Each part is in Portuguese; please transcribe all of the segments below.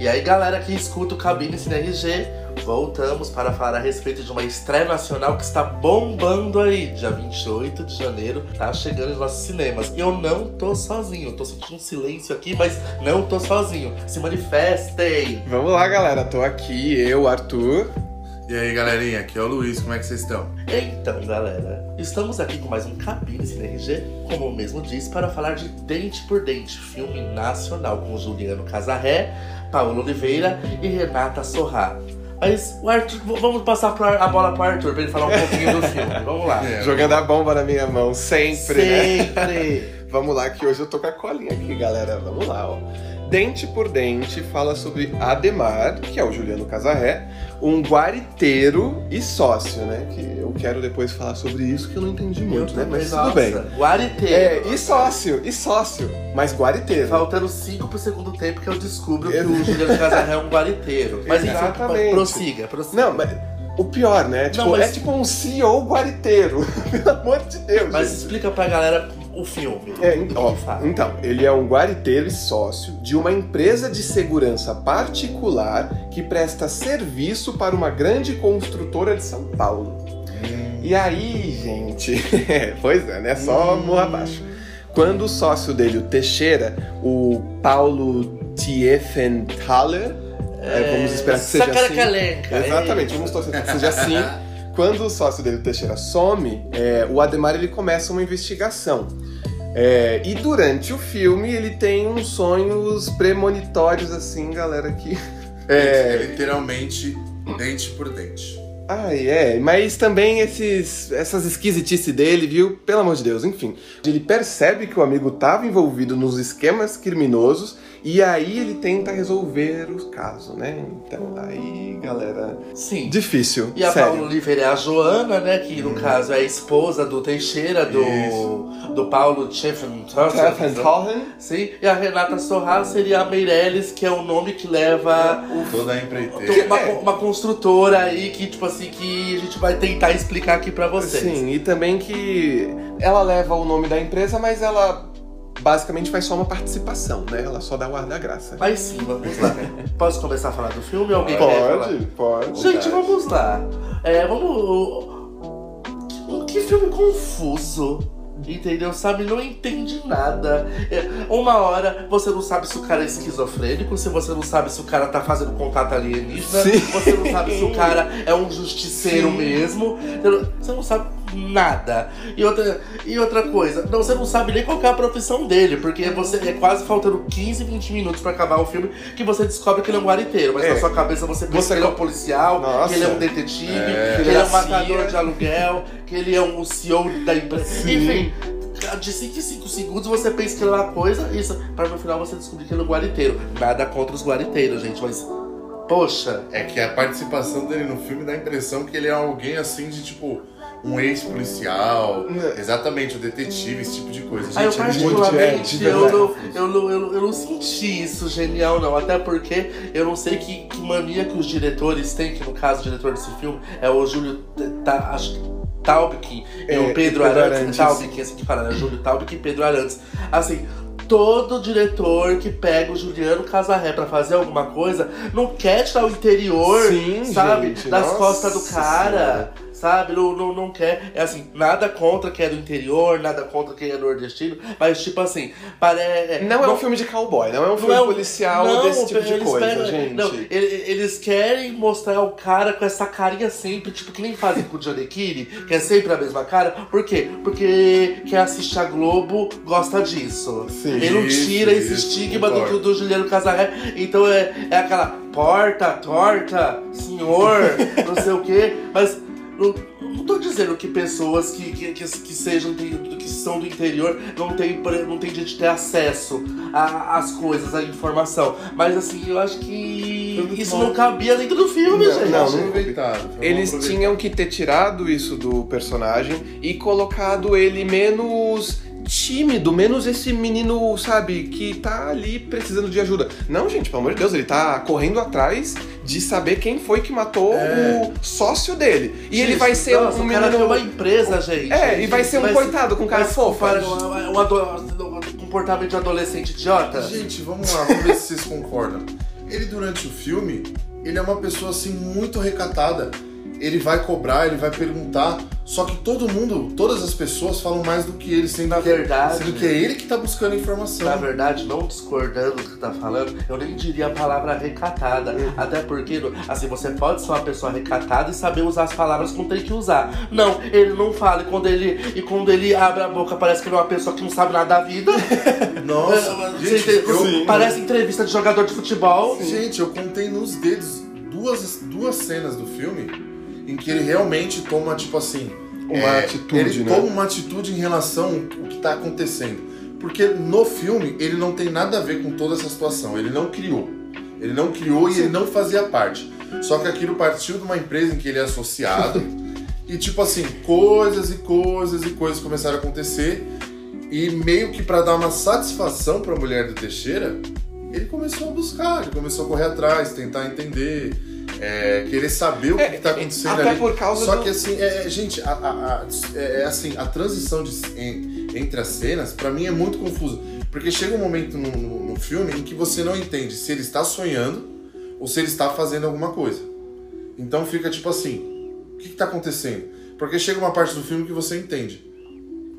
E aí, galera que escuta o Cabine CNRG, voltamos para falar a respeito de uma estreia nacional que está bombando aí. Dia 28 de janeiro, tá chegando nos nossos cinemas. E eu não tô sozinho, tô sentindo um silêncio aqui, mas não tô sozinho. Se manifestem! Vamos lá, galera. Tô aqui, eu, Arthur. E aí, galerinha, aqui é o Luiz, como é que vocês estão? Então, galera, estamos aqui com mais um Cabine CNRG, como o mesmo diz, para falar de Dente por Dente, filme nacional com Juliano Casarré, Paulo Oliveira e Renata Sorrá. Mas o Arthur, vamos passar a bola pro Arthur pra ele falar um pouquinho do filme. Vamos lá. É. Jogando a bomba na minha mão, sempre, né? Sempre! Vamos lá, que hoje eu tô com a colinha aqui, galera. Vamos lá, ó. Dente por Dente fala sobre Ademar, que é o Juliano Casarré, um guariteiro e sócio, né? Que eu quero depois falar sobre isso, que eu não entendi muito, né? Mas tudo bem. Guariteiro. É, e sócio, e sócio, mas guariteiro. Faltando 5 pro segundo tempo que eu descubro que o Juliano Casarré é um guariteiro. Mas enfim, Exatamente. prossiga, prossiga. Não, mas o pior, né? Tipo, mas- é tipo um CEO guariteiro. Pelo amor de Deus. Mas gente. explica pra galera o filme. É, então, fala. então, ele é um guariteiro e sócio de uma empresa de segurança particular que presta serviço para uma grande construtora de São Paulo. E aí, gente, pois é, né? Só Hum. morra abaixo. Quando o sócio dele, o Teixeira, o Paulo Tiefenthaler, é, vamos esperar que seja assim. Exatamente, é vamos torcer para que seja assim. Quando o sócio dele, o Teixeira, some, é, o Ademar ele começa uma investigação. É, e durante o filme ele tem uns sonhos premonitórios, assim, galera, que. É, É, literalmente dente por dente. ai, é, mas também esses, essas esquisitices dele, viu? Pelo amor de Deus, enfim. Ele percebe que o amigo estava envolvido nos esquemas criminosos e aí ele tenta resolver o caso, né? Então, aí, galera. Sim. Difícil. E a sério. Paula Oliveira é a Joana, né? Que no caso é a esposa do Teixeira, do, Isso. do Paulo. Tiefenthaler. Sim, e a Renata Sorra seria a Meirelles, que é o nome que leva Toda a empreiteira. uma, uma construtora aí que, tipo assim, que a gente vai tentar explicar aqui pra vocês. Sim, e também que ela leva o nome da empresa, mas ela basicamente faz só uma participação, né? Ela só dá o ar da graça. Mas sim, vamos lá. Posso começar a falar do filme? Alguém? Pode, pode. Gente, vamos lá. É, vamos. Que, que filme confuso. Entendeu? Sabe? Não entende nada. É, uma hora você não sabe se o cara é esquizofrênico, se você não sabe se o cara tá fazendo contato alienígena, Sim. você não sabe se o cara é um justiceiro Sim. mesmo. Você não sabe nada. E outra, e outra coisa, não, você não sabe nem qual que é a profissão dele, porque você é quase faltando 15, 20 minutos pra acabar o filme que você descobre que ele é um guariteiro, mas É. na sua cabeça você pensa Você que ele é um policial, Nossa. que ele é um detetive, É. que ele é um Da matador de aluguel, que ele é um CEO da empresa. Sim. Enfim. De 5 em 5 segundos você pensa que ele é uma coisa, isso, para no final você descobrir que ele é um guariteiro. Nada contra os guariteiros, gente, mas. Poxa, É que a participação dele no filme dá a impressão que ele é alguém assim de tipo um ex-policial, exatamente, o detetive, esse tipo de coisa. Eu Gente, é muito particularmente, de eu, não, eu, não, eu, não- eu não senti isso genial, não. Até porque eu não sei que, que mania que os diretores têm, que no caso o diretor desse filme é o Júlio Ta- acho que Taubkin e É, o Pedro, Pedro Arantes. Arantes. Taubkin, assim que fala, né? Júlio Taubkin e Pedro Arantes. Assim, todo diretor que pega o Juliano Casarré pra fazer alguma coisa não quer tirar o interior, Sim, sabe? gente, das nossa costas do cara. Senhora. Sabe, não, não, não quer. É assim, nada contra quem é do interior, nada contra quem é nordestino, mas tipo assim, parece. Não é um filme de cowboy, não é um filme é um- policial não, desse tipo de coisa, gente. Não, ele- eles querem mostrar o cara com essa carinha sempre, tipo, que nem fazem com o Johnny Kiri, que é sempre a mesma cara. Por quê? Porque quem assiste a Globo gosta disso. Sim. ele não Isso, tira esse isso, estigma do, do Juliano Casarré. Então é, é aquela porta, torta, senhor, não sei o quê. Mas não, não tô dizendo que pessoas que, que, que, que sejam de- que são do interior não tem, não tem de ter acesso às coisas, à informação. Mas assim, eu acho que muito isso mal. não cabia dentro do filme, Não, gente. não, não- Eles tinham que ter tirado isso do personagem e colocado ele menos tímido, menos esse menino, sabe, que tá ali precisando de ajuda. Não, gente, pelo amor de Deus, ele tá correndo atrás de saber quem foi que matou É. o sócio dele. E ele Gente, vai ser nossa, um o cara menino. tem uma empresa, gente. É, e vai ser um Vai coitado com cara fofa. Um, um, um comportamento de adolescente idiota? Gente, vamos lá, vamos ver se vocês concordam. Ele, durante o filme, ele é uma pessoa assim muito recatada. Ele vai cobrar, ele vai perguntar. Só que todo mundo, todas as pessoas falam mais do que ele, sendo, Na que, verdade- sendo que é ele que tá buscando informação. Na verdade, não discordando do que tá falando, eu nem diria a palavra recatada. Até porque, assim, você pode ser uma pessoa recatada e saber usar as palavras que não tem que usar. Não, ele não fala. E quando ele, e quando ele abre a boca, parece que ele é uma pessoa que não sabe nada da vida. Nossa, gente, entendeu? eu, Parece entrevista de jogador de futebol. gente, eu contei nos dedos duas, duas cenas do filme em que ele realmente toma, tipo assim. Uma atitude, Ele né? toma uma atitude em relação ao que tá acontecendo. Porque no filme ele não tem nada a ver com toda essa situação. Ele não criou. Ele não criou e ele não fazia parte. Só que aquilo partiu de uma empresa em que ele é associado. e tipo assim, coisas e coisas e coisas começaram a acontecer. E meio que pra dar uma satisfação pra mulher do Teixeira, ele começou a buscar, ele começou a correr atrás, tentar entender, é, querer saber o que, É, que tá acontecendo até ali. por causa Só do- que assim, é, é, gente, a, a- a- é, é assim, a transição de, en- entre as cenas, pra mim é muito confusa. Porque chega um momento no, no- no filme em que você não entende se ele está sonhando ou se ele está fazendo alguma coisa. Então fica tipo assim, o que, que tá acontecendo? Porque chega uma parte do filme que você entende.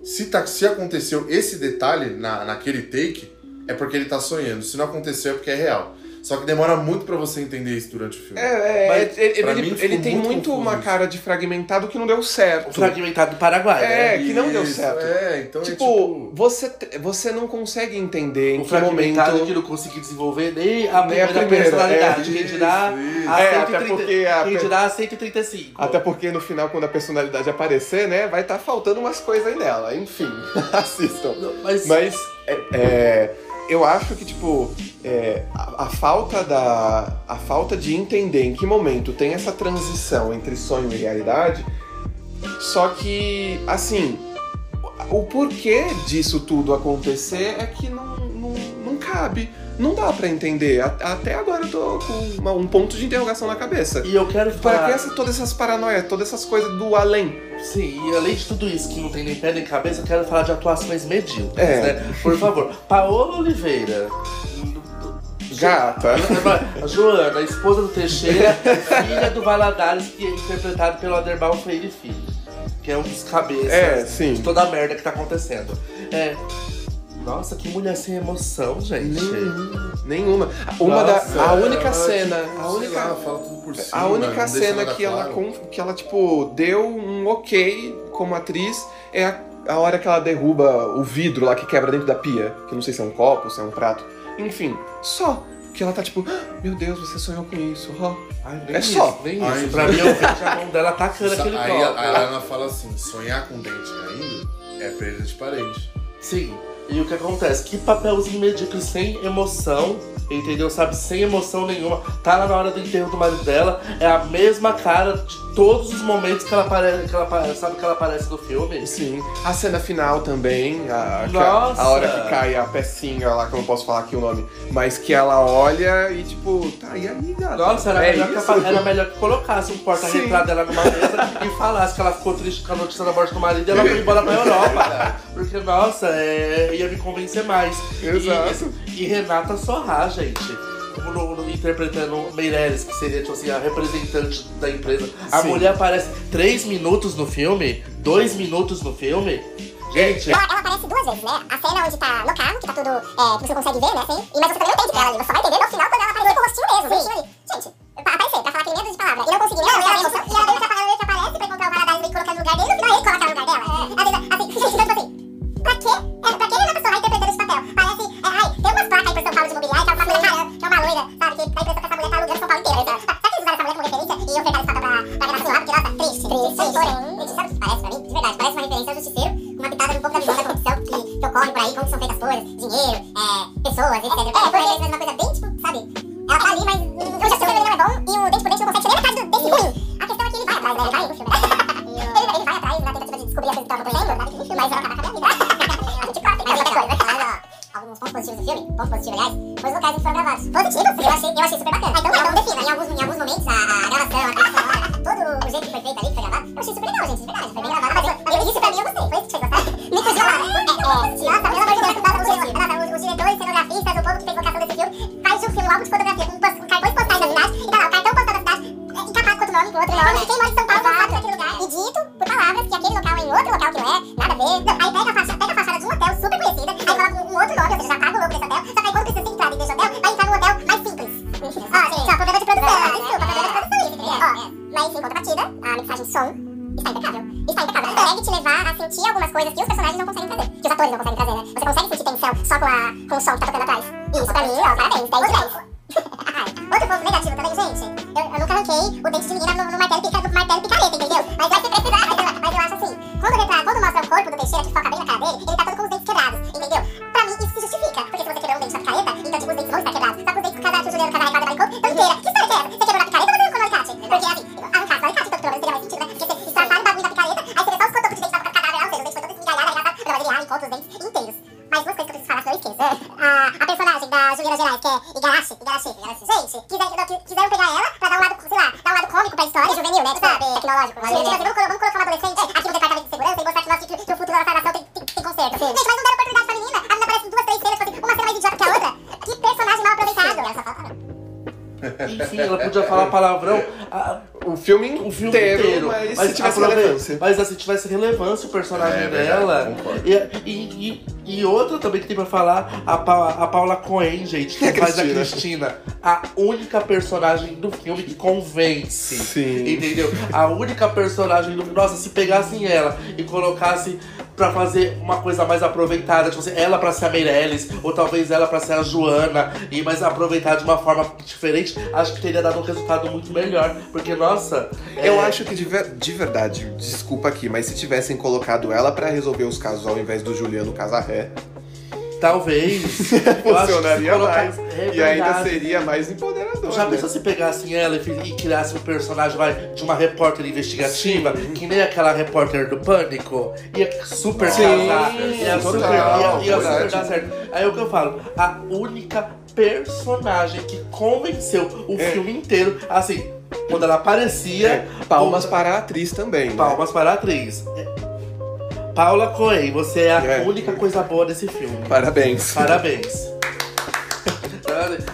Se, tá, se aconteceu esse detalhe na, naquele take, é porque ele tá sonhando. Se não aconteceu, é porque é real. Só que demora muito pra você entender isso durante o filme. É, é, Mas, ele, mim, ele tem muito muito uma isso. cara de fragmentado que não deu certo. O fragmentado do Paraguai, É, né? que não deu certo. É, então Tipo, é tipo... Você, te- você não consegue entender em O que fragmentado momento... que não consegui desenvolver nem a Nem a primeira, primeira, personalidade. é, quem dirá isso, a É, 130, até porque a quem pe- dirá a 135. Até porque no final, quando a personalidade aparecer, né, vai estar faltando umas coisas aí nela. Enfim, assistam. Não, Mas, Mas é, é, eu acho que, tipo, é, a, a falta da. A falta de entender em que momento tem essa transição entre sonho e realidade. Só que, assim, o porquê disso tudo acontecer é que não, não, não cabe. Não dá pra entender. Até agora eu tô com uma- um ponto de interrogação na cabeça. E eu quero Para falar... que essa, todas essas paranoias, todas essas coisas do além? Sim, e além de tudo isso que não tem nem pé nem cabeça, eu quero falar de atuações medíocres, É. né? Por favor. Paola Oliveira. Gata. Joana, esposa do Teixeira, filha do Valadares, que é interpretado pelo Aderbal Freire Filho. Que é um dos cabeças É, de toda a merda que tá acontecendo. É. Nossa, que mulher sem emoção, gente. Nenhuma. Uma da, Nossa, a única Ela, cena, tipo, a única, lá, fala tudo por cima, a única cena que ela, claro. con- que ela tipo deu um ok como atriz é a, a hora que ela derruba o vidro lá que quebra dentro da pia, que eu não sei se é um copo, se é um prato. Enfim, só que ela tá tipo, "Ah, meu Deus, você sonhou com isso. ó." Ai, É isso, só. Nem Ai, isso. Pra mim, eu vejo a mão dela atacando Sa- aquele aí, copo. a- aí ela fala assim, sonhar com dente caindo é perda de parente. Sim. E o que acontece? Que papelzinho medíocre sem emoção, entendeu? Sabe? Sem emoção nenhuma. Tá lá na hora do enterro do marido dela. É a mesma cara de todos os momentos que ela aparece, que ela, sabe que ela aparece no filme. Sim. A cena final também, a, que a- Nossa! a hora que cai a pecinha lá, que eu não posso falar aqui o nome, mas que ela olha e tipo, tá, e aí, gata? Nossa, era, é melhor que, isso? apa- era melhor que colocasse um porta-retrato dela numa mesa e falasse que ela ficou triste com a notícia da morte do marido e ela foi embora pra Europa. Porque, nossa, é, ia me convencer mais. E- Exato. E, Renata Sorra, gente. Como no, no- interpretando Meirelles, que seria tipo assim, a representante da empresa. A Sim. mulher aparece três minutos no filme, dois minutos no filme. Gente, Ela, ela aparece duas vezes, né? A cena onde tá no carro, que tá tudo. É, que você consegue ver, né? Assim, e, mas você também não entende ela ali. Você só vai entender no final quando ela aparecer com o rostinho mesmo, o rostinho ali. Gente, pra aparecer, pra falar aquele medo de palavra. E não consegui nem ela, ela que aparece pra encontrar o Valadares e colocar no lugar dele, no final ele coloca no lugar dela. Às vezes, assim, gente, então, tipo assim. Pra quê? É, pra que a pessoa vai interpretando esse papel? Parece. É, ai, tem umas placas aí pra São Paulo de imobiliário, que é uma mulher caramba, que é uma loira, sabe? Que dá a impressão que essa mulher tá alugando São Paulo inteiro. Sabe? Será que eles usaram essa mulher como referência e iam ofertar esse papel pra, pra gravação lá? Porque, nossa, triste. Triste. Gente, sabe o que parece pra mim? De verdade, parece uma referência ao justiceiro, uma pitada de um pouco da visão da corrupção que, que ocorre por aí, como são feitas as coisas, dinheiro, é, pessoas, etc. É, porque às vezes uma coisa tipo? is, I think. Palavrão a- O filme, o filme inteiro, inteiro. mas, se tivesse relevância. Mas assim, tivesse relevância o personagem É, verdade, dela. E, e, e, e outra também que tem pra falar, a, Pa- a Paula Coen, gente, que A faz a Cristina. Cristina. A única personagem do filme que convence. Sim. Entendeu? A única personagem do Nossa, se pegassem ela e colocassem pra fazer uma coisa mais aproveitada, tipo assim, ela pra ser a Meirelles, ou talvez ela pra ser a Joana, e mais aproveitar de uma forma diferente, acho que teria dado um resultado muito melhor. Porque, nossa. Eu é, acho que de, ver- de verdade, desculpa aqui, mas se tivessem colocado ela pra resolver os casos ao invés do Juliano Casarré, Talvez. funcionaria colocar- mais. É e ainda seria mais empoderador. Já né? pensou se pegassem ela e, e criassem um personagem vai, de uma repórter investigativa, que nem aquela repórter do Pânico? Ia super Sim, casar, ia super, ia, ia super dar certo. Aí é o que eu falo, a única personagem que convenceu o É. filme inteiro, assim, quando ela aparecia. É, palmas o- para a atriz também. né? palmas para a atriz. Paula Coen, você é a É. única coisa boa desse filme. Parabéns. Parabéns.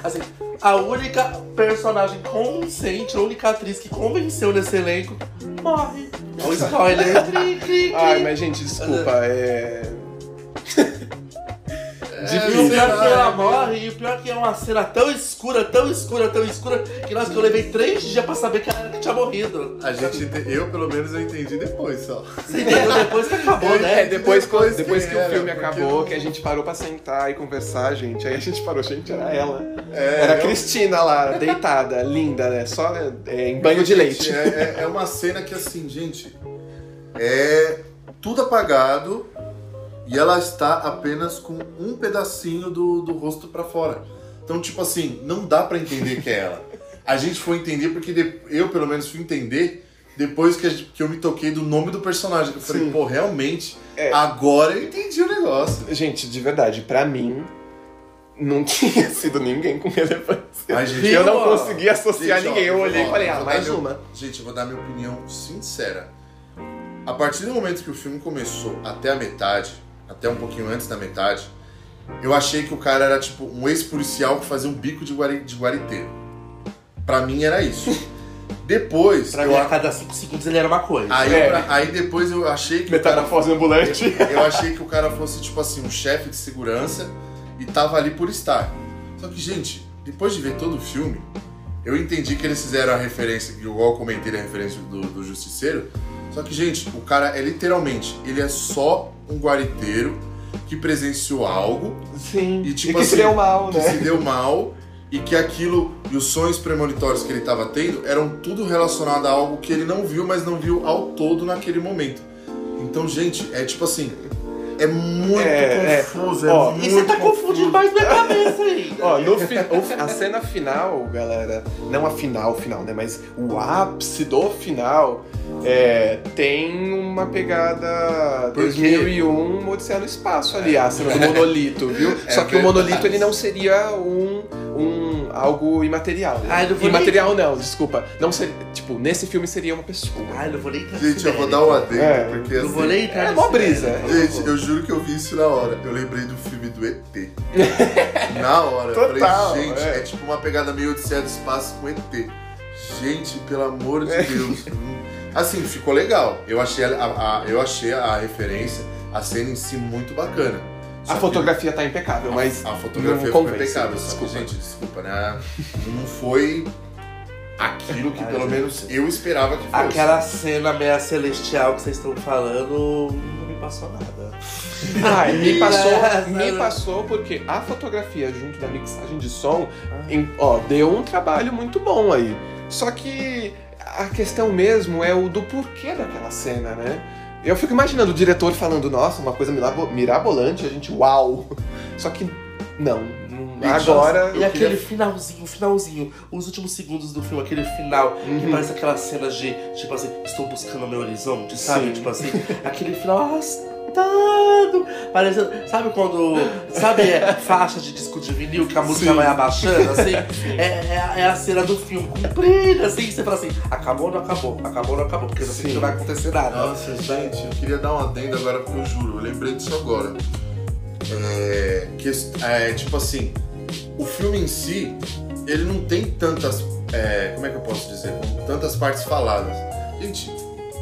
assim, a única personagem convincente, a única atriz que convenceu nesse elenco, morre. É um spoiler. Ai, mas gente, desculpa, é. E o pior é que ela morre, e o pior é que é uma cena tão escura, tão escura, tão escura, que nós que eu levei três dias pra saber que ela tinha morrido. A gente, ente- eu pelo menos eu entendi depois só. Você entendeu depois que acabou, né? É, depois, Depois depois, que que, o filme acabou, que a gente parou pra sentar e conversar, gente. Aí a gente parou, gente, era ela. É, era a eu- Cristina lá, deitada, linda, né? Só é, em banho de Gente, leite. É, é- é uma cena que assim, gente, é tudo apagado e ela está apenas com um pedacinho do, do rosto pra fora. Então, tipo assim, não dá pra entender que é ela. A gente foi entender porque eu, pelo menos, fui entender depois que, gente- que eu me toquei do nome do personagem. Eu falei, Sim. pô, realmente, É. agora eu entendi o negócio. Gente, de verdade, pra mim, não tinha sido ninguém com relevância. Ai, gente, eu não ó. consegui associar Gente, ó, ninguém. Eu olhei ó, e falei, ah, mais meu- uma. Gente, eu vou dar minha opinião sincera. A partir do momento que o filme começou até a metade, até um pouquinho antes da metade, eu achei que o cara era tipo um ex-policial que fazia um bico de, guari, de guariteiro. Pra mim era isso. Depois, Pra eu, mim, a cada cinco segundos ele era uma coisa. aí, É. pra- aí depois eu achei que o cara Metamorfose ambulante. eu achei que o cara fosse, tipo assim, um chefe de segurança e tava ali por estar. Só que, gente, depois de ver todo o filme, eu entendi que eles fizeram a referência, igual eu comentei a referência do, do Justiceiro. Só que, gente, o cara é literalmente, ele é só um guariteiro que presenciou algo, Sim. E, tipo que se assim, deu mal, que né? se deu mal e que aquilo e os sonhos premonitórios que ele estava tendo eram tudo relacionado a algo que ele não viu, mas não viu ao todo naquele momento. Então, gente, é tipo assim, é muito É, é. confuso, é, Ó, muito E você tá confuso. confundindo mais minha cabeça ainda. Ó, no fi- a cena final, galera, não a final, final, né? Mas o ápice do final é, tem uma pegada Por quê? 2001 Odisseia no Espaço ali, a cena do monolito, viu? É Só que o monolito ele não seria um algo imaterial. né? Ai, não vou imaterial não, desculpa. Não seria, tipo, nesse filme seria uma pessoa. Ai, não vou nem entrar Gente, eu vou dar um adendo, É, porque Não assim, vou nem entrar É mó brisa. Gente, eu juro que eu vi isso na hora. Eu lembrei do filme do ET. na hora. Eu Total, falei, gente, é. é. tipo uma pegada meio Odisseia do Espaço com ET. Gente, pelo amor de É. Deus. Assim, ficou legal. Eu achei a, a- eu achei a referência, a cena em si muito bacana. Só A que fotografia tá impecável, mas A fotografia não ficou impecável. Só que, desculpa. gente, desculpa, né? Não foi aquilo que Ai, pelo gente. menos eu esperava que fosse. Aquela cena meia celestial que vocês estão falando não me passou nada. Ai, me passou, É, me passou porque a fotografia junto da mixagem de som, em- ó, deu um trabalho muito bom aí. Só que a questão mesmo é o do porquê daquela cena, né? Eu fico imaginando o diretor falando, nossa, uma coisa mirabo- mirabolante, a gente, uau. Só que não, não- agora. E aquele queria- finalzinho, finalzinho, os últimos segundos do filme, aquele final, que Uhum. parece aquelas cenas de, tipo assim, estou buscando o meu horizonte, sabe? Sim. Tipo assim, aquele final arrastado. Parecendo, sabe quando. Sabe é, faixa de disco de vinil que a música Sim. vai abaixando, assim? É, é, a- é a cena do filme comprida, assim, você fala assim, acabou ou não acabou? Acabou ou não acabou? Porque eu não sei Sim. que não vai acontecer nada. Nossa, gente, eu queria dar um adendo agora porque eu juro, eu lembrei disso agora. É, que, é, tipo assim, o filme em si, ele não tem tantas. é, como é que eu posso dizer? Tantas partes faladas. Gente,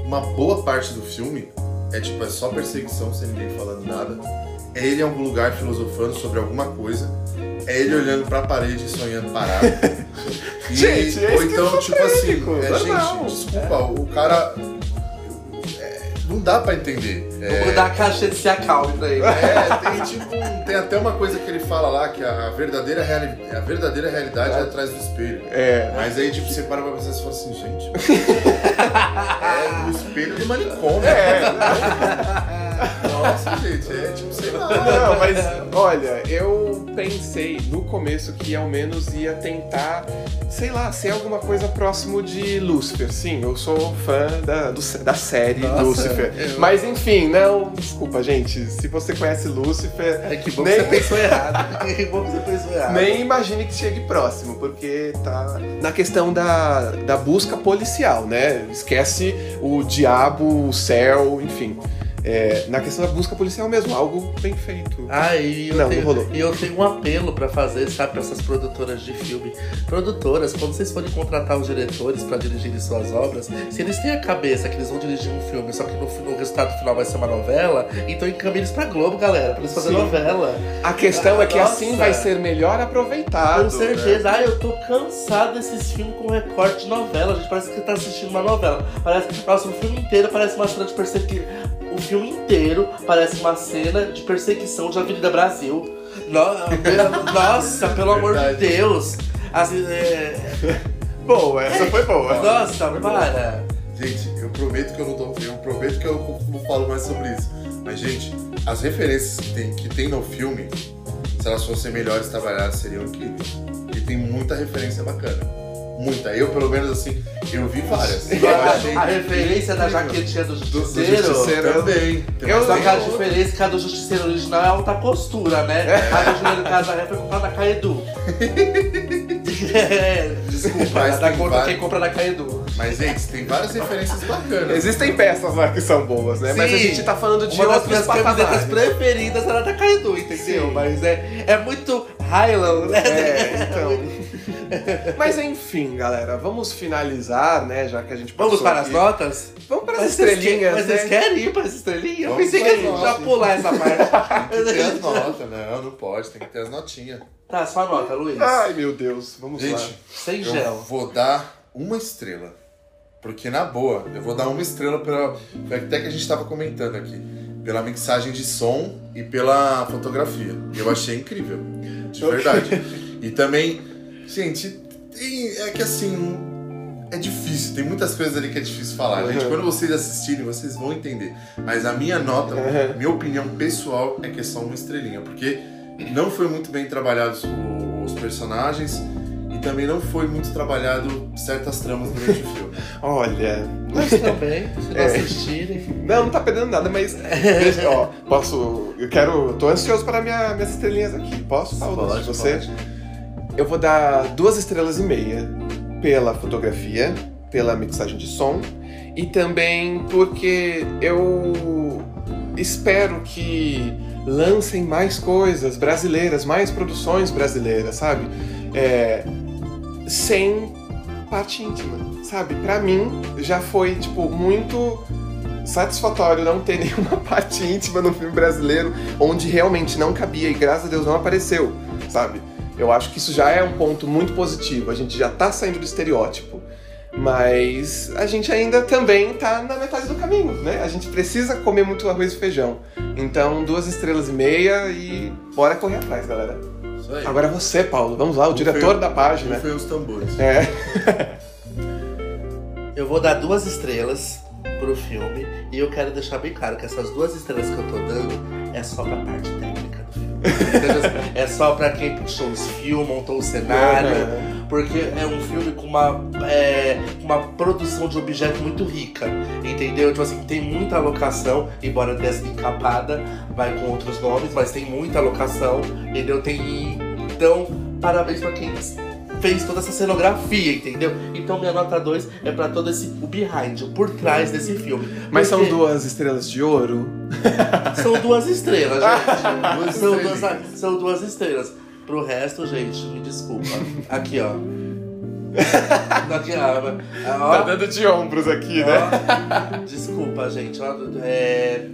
uma boa parte do filme é tipo, é só perseguição sem ninguém falando nada. É ele em algum lugar filosofando sobre alguma coisa. É ele olhando pra parede e sonhando parado. E- Gente, é ou então, tipo assim, esquizofrênico, é, normal. gente, desculpa, o cara. é, não dá pra entender. É, Vou dar a caixa de se acalme pra ele. é, tem tipo. um- Tem até uma coisa que ele fala lá, que a verdadeira, reali a verdadeira realidade é atrás do espelho. É. Mas aí, tipo, você para pra pensar e fala assim, gente. espelho do manicômio. É, Nossa, gente, é tipo, sei lá. Não, mas olha, eu pensei no começo que ao menos ia tentar, sei lá, ser alguma coisa próximo de Lúcifer. Sim, eu sou fã da, do- da série Nossa, Lúcifer. eu- Mas enfim, não, desculpa, gente. Se você conhece Lúcifer, É que bom Nem- que você pensou errado. Que bom que você pensou errado. nem imagine que chegue próximo, porque tá na questão da, da busca policial, né? Esquece o diabo, o céu, enfim. É, na questão da busca policial mesmo, algo bem feito. Ah, e eu, Não, tenho, não rolou. e eu tenho um apelo pra fazer, sabe, pra essas produtoras de filme. Produtoras, quando vocês forem contratar os diretores pra dirigirem suas obras, se eles têm a cabeça que eles vão dirigir um filme, só que no, no resultado final vai ser uma novela, então encaminhe eles pra Globo, galera, pra eles fazerem novela. A questão é que Nossa. assim vai ser melhor aproveitado. Com certeza. Ah, eu tô cansado desses filmes com recorte de novela. A gente parece que tá assistindo uma novela. Parece, nossa, o filme inteiro parece uma cena de perseguição. O filme inteiro parece uma cena de perseguição de Avenida Brasil. No- Nossa, pelo amor de. Deus. Assim, é, Boa, essa foi boa. Nossa, para. Gente, eu prometo que eu não tô. Eu prometo que eu não falo mais sobre isso. Mas, gente, as referências que tem, que tem no filme, se elas fossem melhores trabalhadas, seriam incríveis. Porque tem muita referência bacana. Muita. Eu, pelo menos, assim, eu vi várias. Eu achei A referência da jaquetinha do do Justiceiro. Justiceiro. Também. Eu- Só que a diferença é que a do Justiceiro original é alta costura, né? A do Juliano Casaré foi comprada na Caedu. É, Desculpa, Mas da conta vários- quem compra na Caedu. Mas, gente, tem várias referências bacanas. Existem peças lá que são boas, né? Mas a Sim. gente tá falando de Uma das minhas patamares. preferidas era da Caedu, entendeu? Sim. Mas é, é muito Highland, né? É, então. Mas enfim, galera, vamos finalizar, né? Já que a gente Vamos para as aqui. notas? Vamos para as estrelinhas, Mas né? vocês querem ir para as estrelinhas? Eu pensei que a para gente as já pular essa parte. Tem que ter as notas, não, não pode, tem que ter as notinhas. tá, sua nota, Luiz. Ai, meu Deus, vamos lá. Gente, Sem eu gel. vou dar uma estrela. Porque na boa, eu vou dar uma estrela pela. Foi até que a gente tava comentando aqui. Pela mixagem de som e pela fotografia. Eu achei incrível. De verdade. e também, gente, tem- é que assim. É difícil, tem muitas coisas ali que é difícil falar. Gente, quando vocês assistirem, vocês vão entender. Mas a minha nota, minha opinião pessoal é que é só uma estrelinha. Porque não foi muito bem trabalhados os personagens também não foi muito trabalhado certas tramas durante o filme. Olha, Mas também, se não É. assistirem. não, não tá perdendo nada, mas deixa, ó, posso, eu quero, eu tô ansioso para minha, minhas estrelinhas aqui. Posso, Paulo? Pode, de você? pode. Eu vou dar duas estrelas e meia pela fotografia, pela mixagem de som e também porque eu espero que lancem mais coisas brasileiras, mais produções brasileiras, sabe? É, sem parte íntima, sabe? Pra mim já foi tipo muito satisfatório não ter nenhuma parte íntima no filme brasileiro onde realmente não cabia e graças a Deus não apareceu, sabe? Eu acho que isso já é um ponto muito positivo. A gente já tá saindo do estereótipo. Mas a gente ainda também tá na metade do caminho, né? A gente precisa comer muito arroz e feijão. Então, duas estrelas e meia e bora correr atrás, galera. Aí. Agora você, Paulo, vamos lá, o diretor da página. Foi os tambores. É. Eu vou dar duas estrelas pro filme e eu quero deixar bem claro que essas duas estrelas que eu tô dando é só pra parte técnica do filme. Entendeu? é só pra quem puxou os filmes, montou o cenário. Uhum. Porque é um filme com uma, é, uma produção de objeto muito rica, entendeu? Tipo assim, tem muita locação, embora dessa encapada, vai com outros nomes, mas tem muita locação, entendeu? Tem. Então, parabéns pra quem fez toda essa cenografia, entendeu? Então minha nota 2 é pra todo esse o behind, o por trás desse filme. Mas são Porque duas estrelas de ouro? São duas estrelas, gente. Duas são, duas, são duas estrelas. Pro resto, gente, me desculpa. Aqui, ó. Aqui, ó. ó. Tá dando de ombros aqui, né? Ó, desculpa, gente. Ó, é...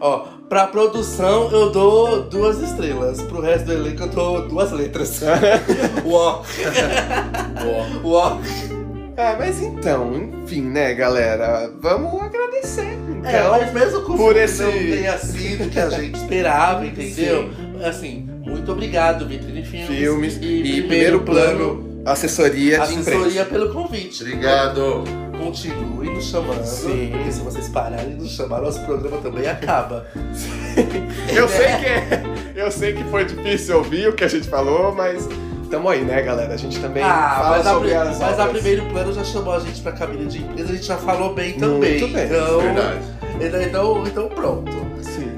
ó, pra produção eu dou duas estrelas. Pro resto do elenco eu dou duas letras. Uó. Uó. É, mas então, enfim, né, galera? Vamos agradecer. Então, É, mas mesmo com por esse- não tenha sido que a gente esperava, entendeu? Assim, muito obrigado, Vitrine Filmes. filmes e, primeiro plano, assessoria, de assessoria imprensa. pelo convite. Obrigado. Continue nos chamando, Sim. porque se vocês pararem de nos chamar, nosso programa também acaba. Eu sei que é- eu sei que foi difícil ouvir o que a gente falou, mas tamo aí, né, galera? A gente também Ah, fala mas, a, sobre pri- as mas a primeiro plano já chamou a gente pra cabine de empresa, a gente já falou bem também. Muito bem, então, Verdade. então, então pronto. Sim.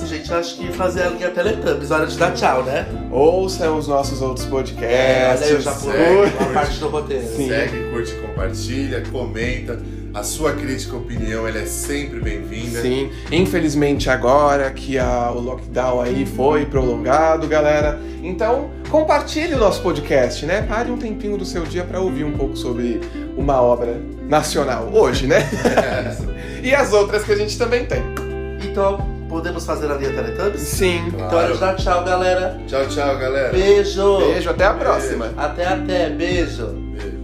É isso, gente. Acho que fazer a linha Teletubbies, hora de dar tchau, né? Ouçam os nossos outros podcasts. É, olha aí, eu já pulei uma parte do roteiro. Sim. Segue, curte, compartilha, comenta. A sua crítica opinião ela é sempre bem-vinda. Sim, infelizmente agora que a- o lockdown aí foi prolongado, galera. Então, compartilhe o nosso podcast, né? Pare um tempinho do seu dia para ouvir um pouco sobre uma obra nacional hoje, né? e as outras que a gente também tem. Então, podemos fazer a linha Teletubbies? Sim. Então, hora de dar tchau, galera. Tchau, tchau, galera. Beijo. Beijo, até a próxima. Até, até. Beijo. Beijo.